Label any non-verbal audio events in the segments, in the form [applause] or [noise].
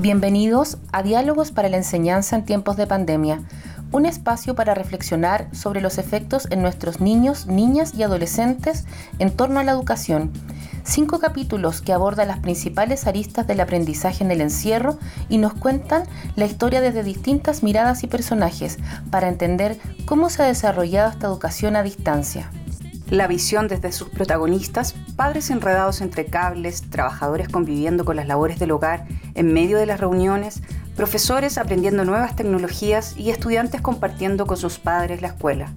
Bienvenidos a Diálogos para la Enseñanza en tiempos de pandemia, un espacio para reflexionar sobre los efectos en nuestros niños, niñas y adolescentes en torno a la educación. Cinco capítulos que abordan las principales aristas del aprendizaje en el encierro y nos cuentan la historia desde distintas miradas y personajes para entender cómo se ha desarrollado esta educación a distancia la visión desde sus protagonistas, padres enredados entre cables, trabajadores conviviendo con las labores del hogar en medio de las reuniones, profesores aprendiendo nuevas tecnologías y estudiantes compartiendo con sus padres la escuela.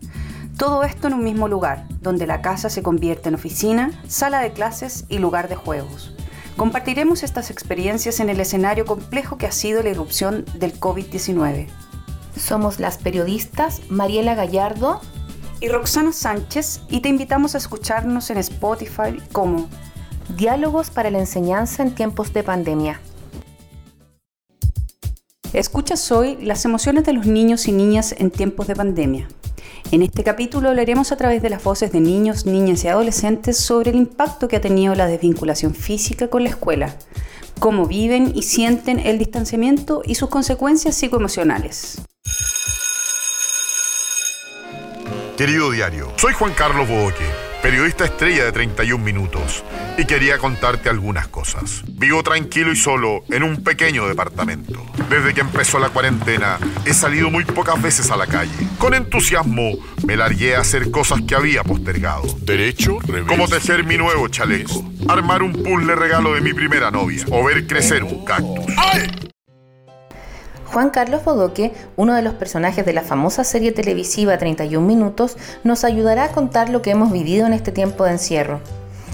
Todo esto en un mismo lugar, donde la casa se convierte en oficina, sala de clases y lugar de juegos. Compartiremos estas experiencias en el escenario complejo que ha sido la irrupción del COVID-19. Somos las periodistas Mariela Gallardo y Roxana Sánchez y te invitamos a escucharnos en Spotify como Diálogos para la enseñanza en tiempos de pandemia. Escuchas hoy las emociones de los niños y niñas en tiempos de pandemia. En este capítulo hablaremos a través de las voces de niños, niñas y adolescentes sobre el impacto que ha tenido la desvinculación física con la escuela, cómo viven y sienten el distanciamiento y sus consecuencias psicoemocionales. Querido diario, soy Juan Carlos Bodoque, periodista estrella de 31 minutos, y quería contarte algunas cosas. Vivo tranquilo y solo en un pequeño departamento. Desde que empezó la cuarentena, he salido muy pocas veces a la calle. Con entusiasmo, me largué a hacer cosas que había postergado. Derecho, revés. Como tejer mi nuevo chaleco, armar un puzzle regalo de mi primera novia, o ver crecer un cactus. ¡Ay! Juan Carlos Bodoque, uno de los personajes de la famosa serie televisiva 31 Minutos, nos ayudará a contar lo que hemos vivido en este tiempo de encierro.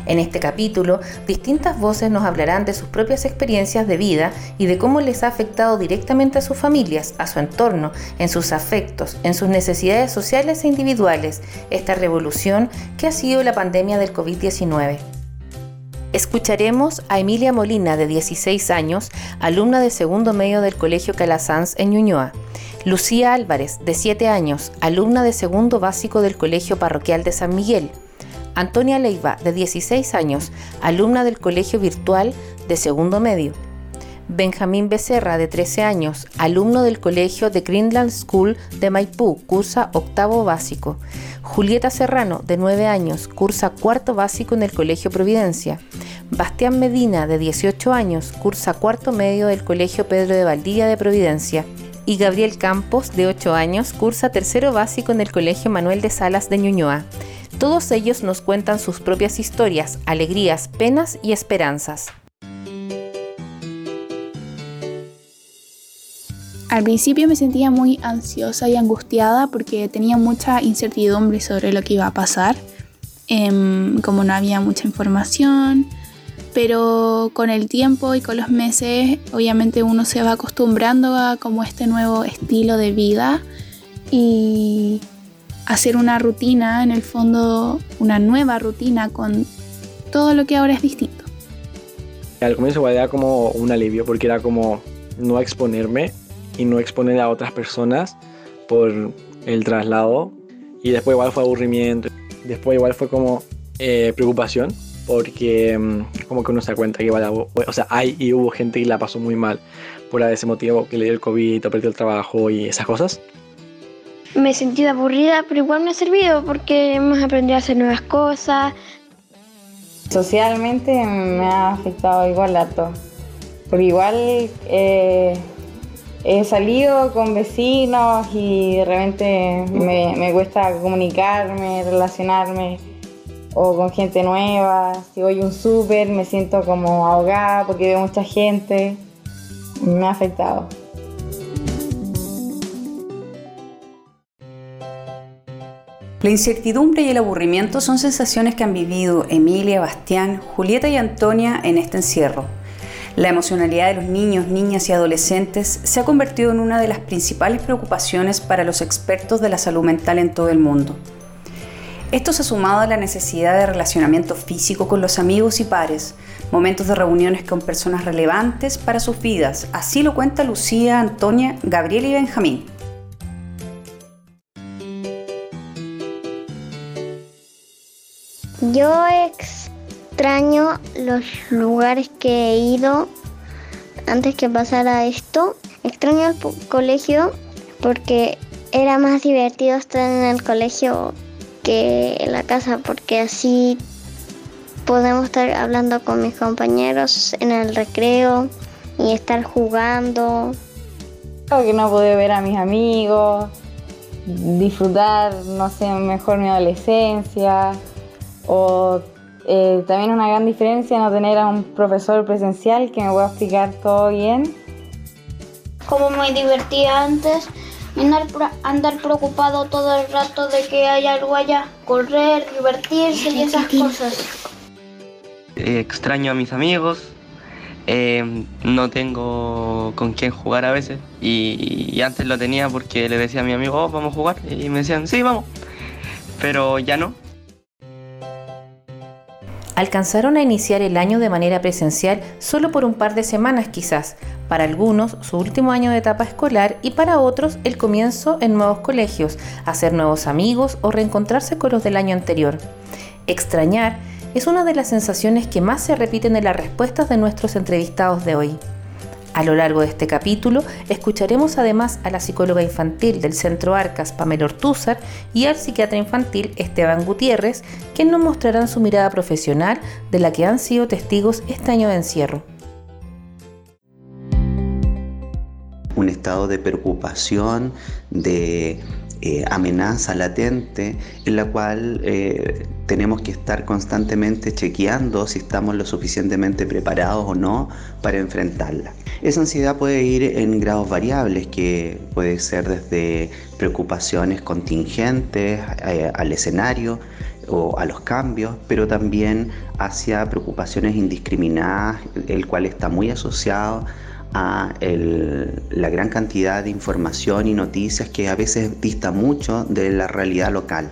En este capítulo, distintas voces nos hablarán de sus propias experiencias de vida y de cómo les ha afectado directamente a sus familias, a su entorno, en sus afectos, en sus necesidades sociales e individuales, esta revolución que ha sido la pandemia del COVID-19. Escucharemos a Emilia Molina, de 16 años, alumna de segundo medio del Colegio Calasanz en Ñuñoa. Lucía Álvarez, de 7 años, alumna de segundo básico del Colegio Parroquial de San Miguel. Antonia Leiva, de 16 años, alumna del Colegio Virtual de segundo medio. Benjamín Becerra, de 13 años, alumno del Colegio de Greenland School de Maipú, cursa octavo básico. Julieta Serrano, de 9 años, cursa cuarto básico en el Colegio Providencia. Bastián Medina, de 18 años, cursa cuarto medio del Colegio Pedro de Valdivia de Providencia. Y Gabriel Campos, de 8 años, cursa tercero básico en el Colegio Manuel de Salas de Ñuñoa. Todos ellos nos cuentan sus propias historias, alegrías, penas y esperanzas. Al principio me sentía muy ansiosa y angustiada porque tenía mucha incertidumbre sobre lo que iba a pasar, em, como no había mucha información, pero con el tiempo y con los meses obviamente uno se va acostumbrando a como este nuevo estilo de vida y hacer una rutina, en el fondo una nueva rutina con todo lo que ahora es distinto. Al comienzo igual era como un alivio porque era como no exponerme y no exponer a otras personas por el traslado. Y después igual fue aburrimiento. Después igual fue como eh, preocupación porque mm, como que uno se da cuenta que igual, o sea, hay y hubo gente que la pasó muy mal por ese motivo, que le dio el COVID, o perdió el trabajo y esas cosas. Me he sentido aburrida, pero igual me ha servido porque hemos aprendido a hacer nuevas cosas. Socialmente me ha afectado igual a todo. Porque igual eh, he salido con vecinos y de repente me, cuesta comunicarme, relacionarme o con gente nueva. Si voy a un súper me siento como ahogada porque veo mucha gente. Me ha afectado. La incertidumbre y el aburrimiento son sensaciones que han vivido Emilia, Bastián, Julieta y Antonia en este encierro. La emocionalidad de los niños, niñas y adolescentes se ha convertido en una de las principales preocupaciones para los expertos de la salud mental en todo el mundo. Esto se ha sumado a la necesidad de relacionamiento físico con los amigos y pares, momentos de reuniones con personas relevantes para sus vidas. Así lo cuenta Lucía, Antonia, Gabriel y Benjamín. Yo extraño los lugares que he ido antes que pasara esto. Extraño el colegio porque era más divertido estar en el colegio que en la casa porque así podemos estar hablando con mis compañeros en el recreo y estar jugando. Creo que no pude ver a mis amigos, disfrutar, no sé, mejor mi adolescencia o eh, también una gran diferencia no tener a un profesor presencial que me pueda explicar todo bien. Como muy divertida antes, andar, andar preocupado todo el rato de que haya algo allá, correr, divertirse y esas cosas. Eh, extraño a mis amigos, eh, no tengo con quién jugar a veces y, antes lo tenía porque le decía a mi amigo, oh, vamos a jugar y me decían, sí, vamos, pero ya no. Alcanzaron a iniciar el año de manera presencial solo por un par de semanas quizás, para algunos su último año de etapa escolar y para otros el comienzo en nuevos colegios, hacer nuevos amigos o reencontrarse con los del año anterior. Extrañar es una de las sensaciones que más se repiten en las respuestas de nuestros entrevistados de hoy. A lo largo de este capítulo escucharemos además a la psicóloga infantil del Centro Arcas, Pamela Ortúzar, y al psiquiatra infantil Esteban Gutiérrez, quienes nos mostrarán su mirada profesional de la que han sido testigos este año de encierro. Un estado de preocupación, de eh, amenaza latente en la cual eh, tenemos que estar constantemente chequeando si estamos lo suficientemente preparados o no para enfrentarla. Esa ansiedad puede ir en grados variables, que puede ser desde preocupaciones contingentes eh, al escenario o a los cambios, pero también hacia preocupaciones indiscriminadas, el cual está muy asociado a la gran cantidad de información y noticias que a veces dista mucho de la realidad local.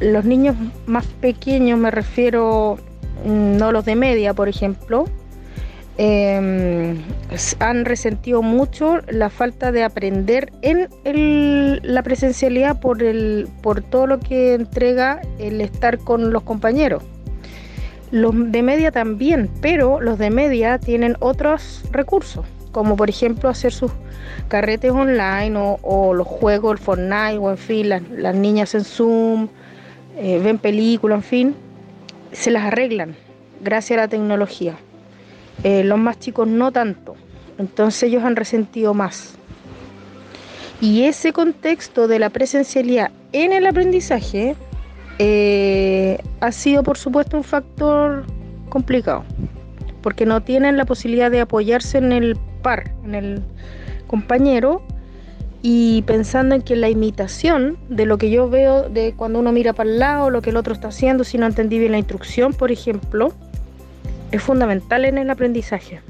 Los niños más pequeños, me refiero, mm, no los de media, por ejemplo, em, han resentido mucho la falta de aprender en la presencialidad por, el, por todo lo que entrega el estar con los compañeros. Los de media también, pero los de media tienen otros recursos, como por ejemplo hacer sus carretes online o, los juegos, el Fortnite o en fin, las, niñas en Zoom, eh, ven películas, en fin, se las arreglan gracias a la tecnología. Eh, los más chicos no tanto, entonces ellos han resentido más. Y ese contexto de la presencialidad en el aprendizaje eh, ha sido por supuesto un factor complicado, porque no tienen la posibilidad de apoyarse en el par, en el compañero, y pensando en que la imitación de lo que yo veo de cuando uno mira para el lado, lo que el otro está haciendo, si no entendí bien la instrucción, por ejemplo, es fundamental en el aprendizaje.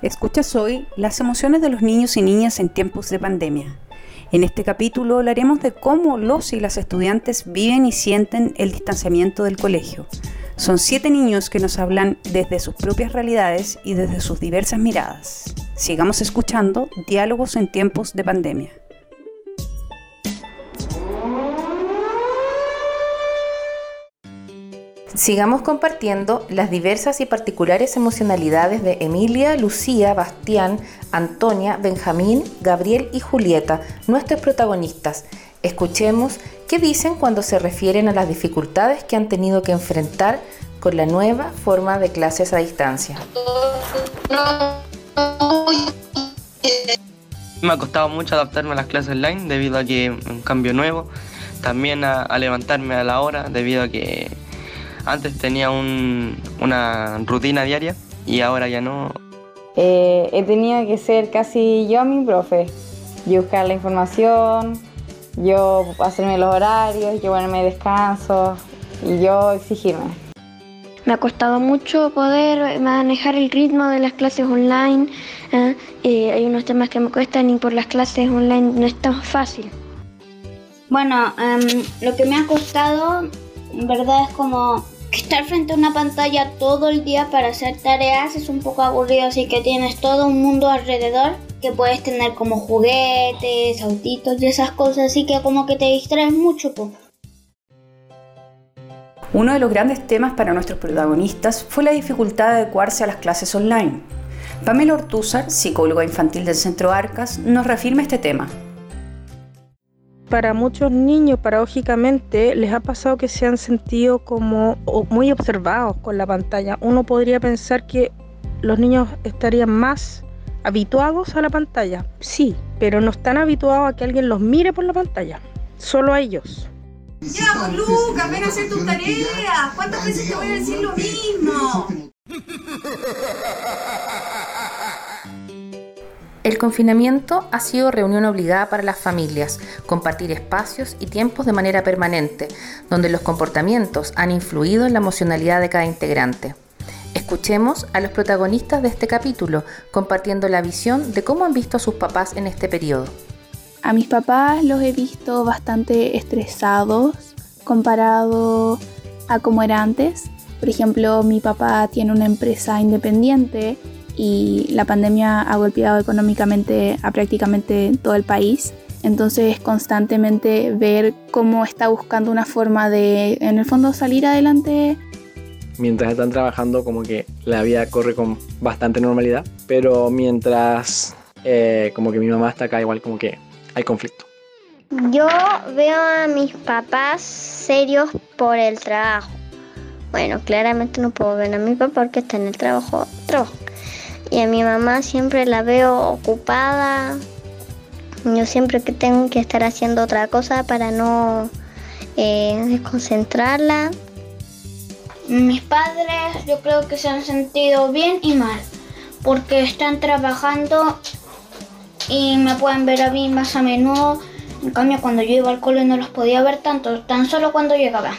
Escuchas hoy las emociones de los niños y niñas en tiempos de pandemia. En este capítulo hablaremos de cómo los y las estudiantes viven y sienten el distanciamiento del colegio. Son siete niños que nos hablan desde sus propias realidades y desde sus diversas miradas. Sigamos escuchando Diálogos en tiempos de pandemia. Sigamos compartiendo las diversas y particulares emocionalidades de Emilia, Lucía, Bastián, Antonia, Benjamín, Gabriel y Julieta, nuestros protagonistas. Escuchemos qué dicen cuando se refieren a las dificultades que han tenido que enfrentar con la nueva forma de clases a distancia. Me ha costado mucho adaptarme a las clases online debido a que un cambio nuevo, también a, a levantarme a la hora debido a que antes tenía una rutina diaria y ahora ya no. Eh, he tenido que ser casi yo mi profe. Yo buscar la información, yo hacerme los horarios, yo ponerme descanso y yo exigirme. Me ha costado mucho poder manejar el ritmo de las clases online. ¿eh? Eh, hay unos temas que me cuestan y por las clases online no es tan fácil. Bueno, em, lo que me ha costado en verdad es como estar frente a una pantalla todo el día para hacer tareas es un poco aburrido, así que tienes todo un mundo alrededor que puedes tener como juguetes, autitos y esas cosas, así que como que te distraes mucho. Uno de los grandes temas para nuestros protagonistas fue la dificultad de adecuarse a las clases online. Pamela Ortúzar, psicóloga infantil del Centro Arcas, nos reafirma este tema. Para muchos niños, paradójicamente, les ha pasado que se han sentido como muy observados con la pantalla. Uno podría pensar que los niños estarían más habituados a la pantalla. Sí, pero no están habituados a que alguien los mire por la pantalla. Solo a ellos. Ya, pues, Lucas, ven a hacer tus tareas. ¿Cuántas veces te voy a decir lo mismo? [laughs] El confinamiento ha sido reunión obligada para las familias, compartir espacios y tiempos de manera permanente, donde los comportamientos han influido en la emocionalidad de cada integrante. Escuchemos a los protagonistas de este capítulo compartiendo la visión de cómo han visto a sus papás en este periodo. A mis papás los he visto bastante estresados comparado a como era antes. Por ejemplo, mi papá tiene una empresa independiente y la pandemia ha golpeado económicamente a prácticamente todo el país. Entonces constantemente ver cómo está buscando una forma de, en el fondo, salir adelante. Mientras están trabajando como que la vida corre con bastante normalidad, pero mientras eh, como que mi mamá está acá igual como que hay conflicto. Yo veo a mis papás serios por el trabajo. Bueno, claramente no puedo ver a mi papá porque está en el trabajo. trabajo. Y a mi mamá siempre la veo ocupada. Yo siempre que tengo que estar haciendo otra cosa para no eh, desconcentrarla. Mis padres yo creo que se han sentido bien y mal porque están trabajando y me pueden ver a mí más a menudo. En cambio, cuando yo iba al cole no los podía ver tanto, tan solo cuando llegaba.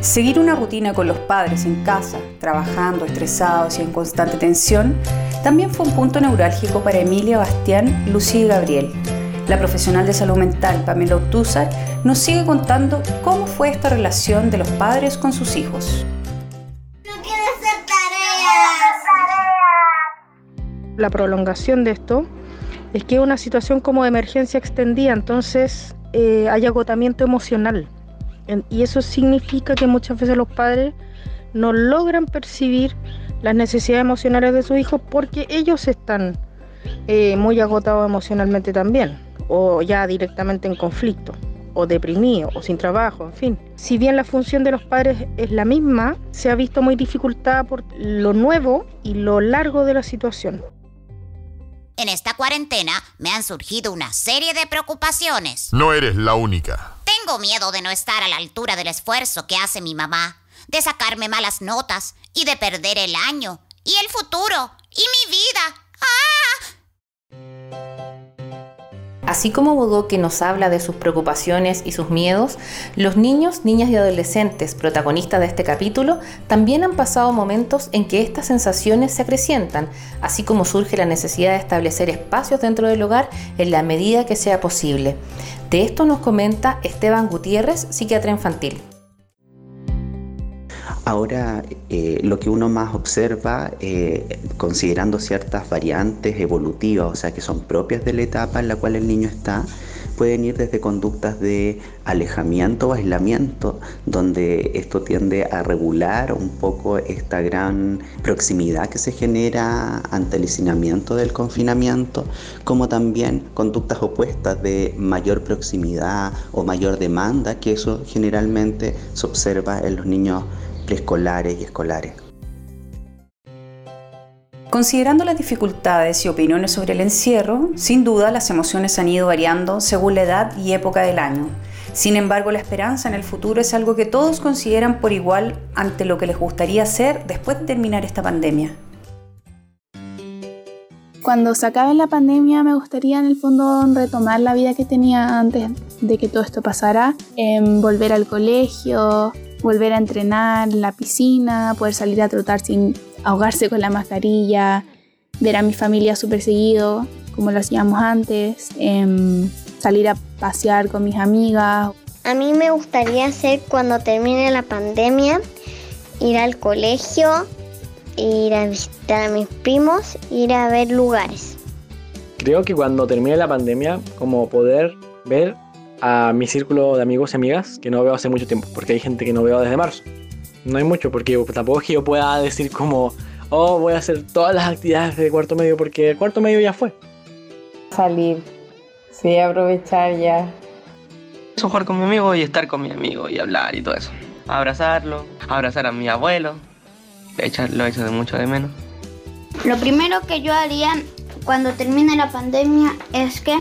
Seguir una rutina con los padres en casa, trabajando, estresados y en constante tensión, también fue un punto neurálgico para Emilia, Bastián, Lucía y Gabriel. La profesional de salud mental, Pamela Ortúzar, nos sigue contando cómo fue esta relación de los padres con sus hijos. la prolongación de esto es que es una situación como de emergencia extendida, entonces eh, hay agotamiento emocional. Y eso significa que muchas veces los padres no logran percibir las necesidades emocionales de sus hijos porque ellos están eh, muy agotados emocionalmente también, o ya directamente en conflicto, o deprimidos, o sin trabajo, en fin. Si bien la función de los padres es la misma, se ha visto muy dificultada por lo nuevo y lo largo de la situación. En esta cuarentena me han surgido una serie de preocupaciones. No eres la única. Tengo miedo de no estar a la altura del esfuerzo que hace mi mamá, de sacarme malas notas y de perder el año y el futuro y mi vida. ¡Ah! Así como Bodoque nos habla de sus preocupaciones y sus miedos, los niños, niñas y adolescentes protagonistas de este capítulo también han pasado momentos en que estas sensaciones se acrecientan, así como surge la necesidad de establecer espacios dentro del hogar en la medida que sea posible. De esto nos comenta Esteban Gutiérrez, psiquiatra infantil. Ahora, eh, lo que uno más observa, eh, considerando ciertas variantes evolutivas, o sea, que son propias de la etapa en la cual el niño está, pueden ir desde conductas de alejamiento o aislamiento, donde esto tiende a regular un poco esta gran proximidad que se genera ante el hacinamiento del confinamiento, como también conductas opuestas de mayor proximidad o mayor demanda, que eso generalmente se observa en los niños preescolares y escolares. Considerando las dificultades y opiniones sobre el encierro, sin duda las emociones han ido variando según la edad y época del año. Sin embargo, la esperanza en el futuro es algo que todos consideran por igual ante lo que les gustaría hacer después de terminar esta pandemia. Cuando se acabe la pandemia me gustaría en el fondo retomar la vida que tenía antes de que todo esto pasara, em, volver al colegio, volver a entrenar en la piscina, poder salir a trotar sin ahogarse con la mascarilla, ver a mi familia súper seguido, como lo hacíamos antes, em, salir a pasear con mis amigas. A mí me gustaría hacer cuando termine la pandemia, ir al colegio, ir a visitar a mis primos, ir a ver lugares. Creo que cuando termine la pandemia, como poder ver a mi círculo de amigos y amigas que no veo hace mucho tiempo, porque hay gente que no veo desde marzo. No hay mucho, porque tampoco es que yo pueda decir como, oh, voy a hacer todas las actividades de cuarto medio, porque el cuarto medio ya fue. Salir, sí, aprovechar ya. Jugar con mi amigo y estar con mi amigo y hablar y todo eso. Abrazarlo, abrazar a mi abuelo. Hecho, lo he hecho de mucho de menos. Lo primero que yo haría cuando termine la pandemia es que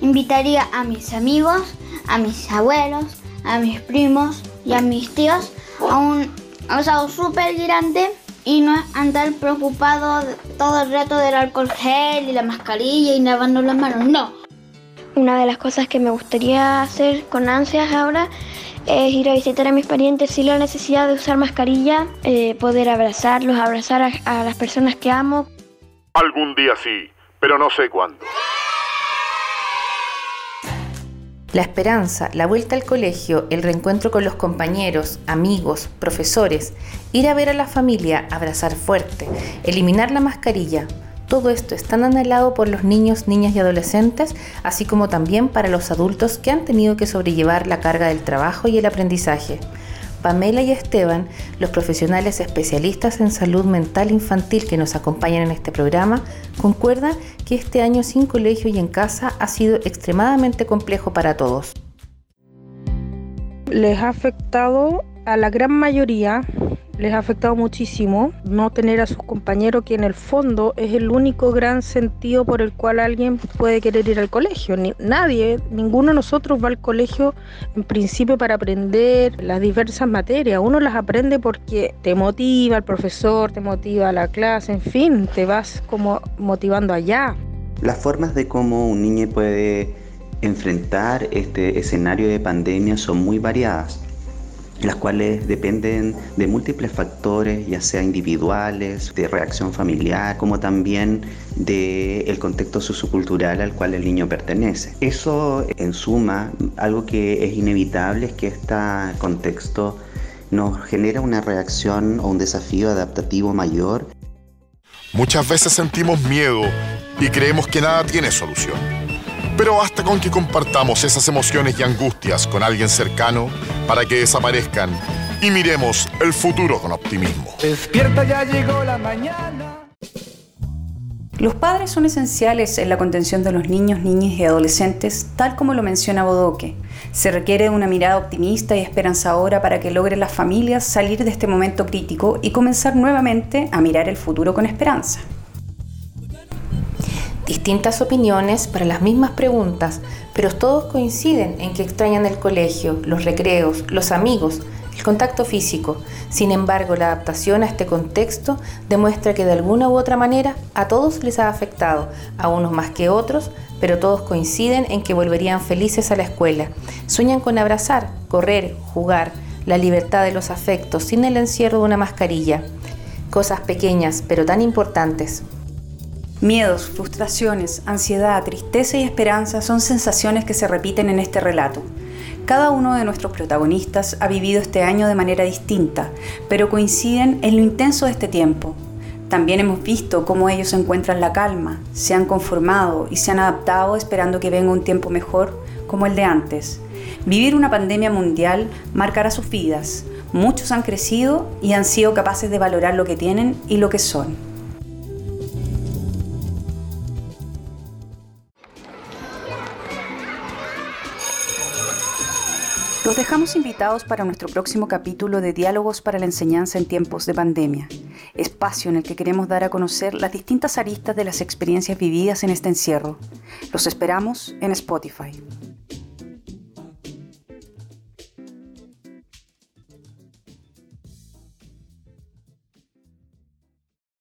invitaría a mis amigos, a mis abuelos, a mis primos y a mis tíos a un asado súper grande y no andar preocupado todo el rato del alcohol gel y la mascarilla y lavando las manos, no. Una de las cosas que me gustaría hacer con ansias ahora es ir a visitar a mis parientes sin la necesidad de usar mascarilla, eh, poder abrazarlos, abrazar a, a las personas que amo. Algún día sí, pero no sé cuándo. La esperanza, la vuelta al colegio, el reencuentro con los compañeros, amigos, profesores, ir a ver a la familia, abrazar fuerte, eliminar la mascarilla, todo esto es tan anhelado por los niños, niñas y adolescentes, así como también para los adultos que han tenido que sobrellevar la carga del trabajo y el aprendizaje. Pamela y Esteban, los profesionales especialistas en salud mental infantil que nos acompañan en este programa, concuerdan que este año sin colegio y en casa ha sido extremadamente complejo para todos. Les ha afectado a la gran mayoría les ha afectado muchísimo no tener a sus compañeros que en el fondo es el único gran sentido por el cual alguien puede querer ir al colegio. Nadie, ninguno de nosotros va al colegio en principio para aprender las diversas materias. Uno las aprende porque te motiva el profesor, te motiva la clase, en fin, te vas como motivando allá. Las formas de cómo un niño puede enfrentar este escenario de pandemia son muy variadas las cuales dependen de múltiples factores, ya sea individuales, de reacción familiar, como también del contexto sociocultural al cual el niño pertenece. Eso, en suma, algo que es inevitable es que este contexto nos genera una reacción o un desafío adaptativo mayor. Muchas veces sentimos miedo y creemos que nada tiene solución. Pero basta con que compartamos esas emociones y angustias con alguien cercano para que desaparezcan y miremos el futuro con optimismo. Despierta, ya llegó la mañana. Los padres son esenciales en la contención de los niños, niñas y adolescentes, tal como lo menciona Bodoque. Se requiere una mirada optimista y esperanzadora para que logren las familias salir de este momento crítico y comenzar nuevamente a mirar el futuro con esperanza. Distintas opiniones para las mismas preguntas, pero todos coinciden en que extrañan el colegio, los recreos, los amigos, el contacto físico. Sin embargo, la adaptación a este contexto demuestra que de alguna u otra manera a todos les ha afectado, a unos más que otros, pero todos coinciden en que volverían felices a la escuela. Sueñan con abrazar, correr, jugar, la libertad de los afectos sin el encierro de una mascarilla. Cosas pequeñas, pero tan importantes. Miedos, frustraciones, ansiedad, tristeza y esperanza son sensaciones que se repiten en este relato. Cada uno de nuestros protagonistas ha vivido este año de manera distinta, pero coinciden en lo intenso de este tiempo. También hemos visto cómo ellos encuentran la calma, se han conformado y se han adaptado esperando que venga un tiempo mejor como el de antes. Vivir una pandemia mundial marcará sus vidas. Muchos han crecido y han sido capaces de valorar lo que tienen y lo que son. Los dejamos invitados para nuestro próximo capítulo de Diálogos para la Enseñanza en tiempos de pandemia, espacio en el que queremos dar a conocer las distintas aristas de las experiencias vividas en este encierro. Los esperamos en Spotify.